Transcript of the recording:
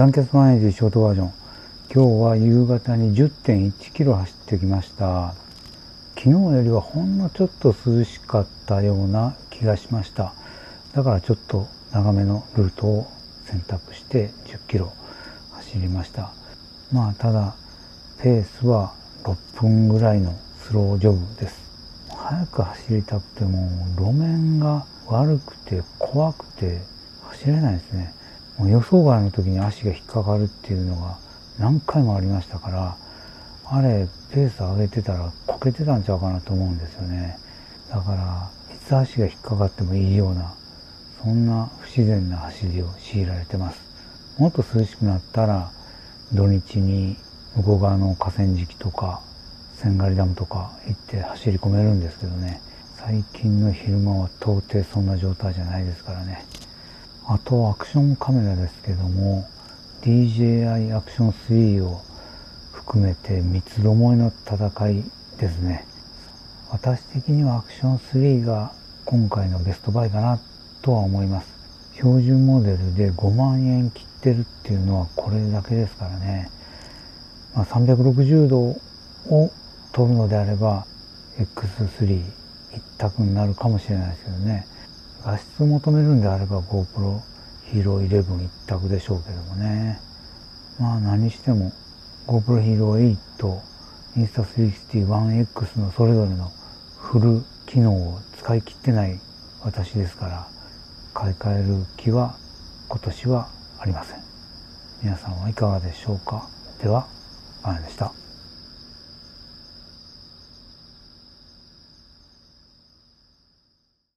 団結マネージショートバージョン。今日は夕方に10.1キロ走ってきました。昨日よりはほんのちょっと涼しかったような気がしました。だからちょっと長めのルートを選択して10キロ走りました。まあただペースは6分ぐらいのスロージョグです。早く走りたくても路面が悪くて怖くて走れないですね。もう予想外の時に足が引っかかるっていうのが何回もありましたから、あれ、ペース上げてたらこけてたんちゃうかなと思うんですよね。だから、いつ足が引っかかってもいいような、そんな不自然な走りを強いられてます。もっと涼しくなったら、土日に向こう側の河川敷とか、千狩ダムとか行って走り込めるんですけどね。最近の昼間は到底そんな状態じゃないですからね。あとアクションカメラですけども DJI アクション3を含めて三つどもえの戦いですね。私的にはアクション3が今回のベストバイかなとは思います。標準モデルで5万円切ってるっていうのはこれだけですからね、まあ、360度を撮るのであれば X3 一択になるかもしれないですけどね。画質を求めるんであれば GoPro Hero 11一択でしょうけどもね。まあ何しても GoPro Hero 8と、Insta360 1X のそれぞれのフル機能を使い切ってない私ですから、買い替える気は今年はありません。皆さんはいかがでしょうかでは、あれでした。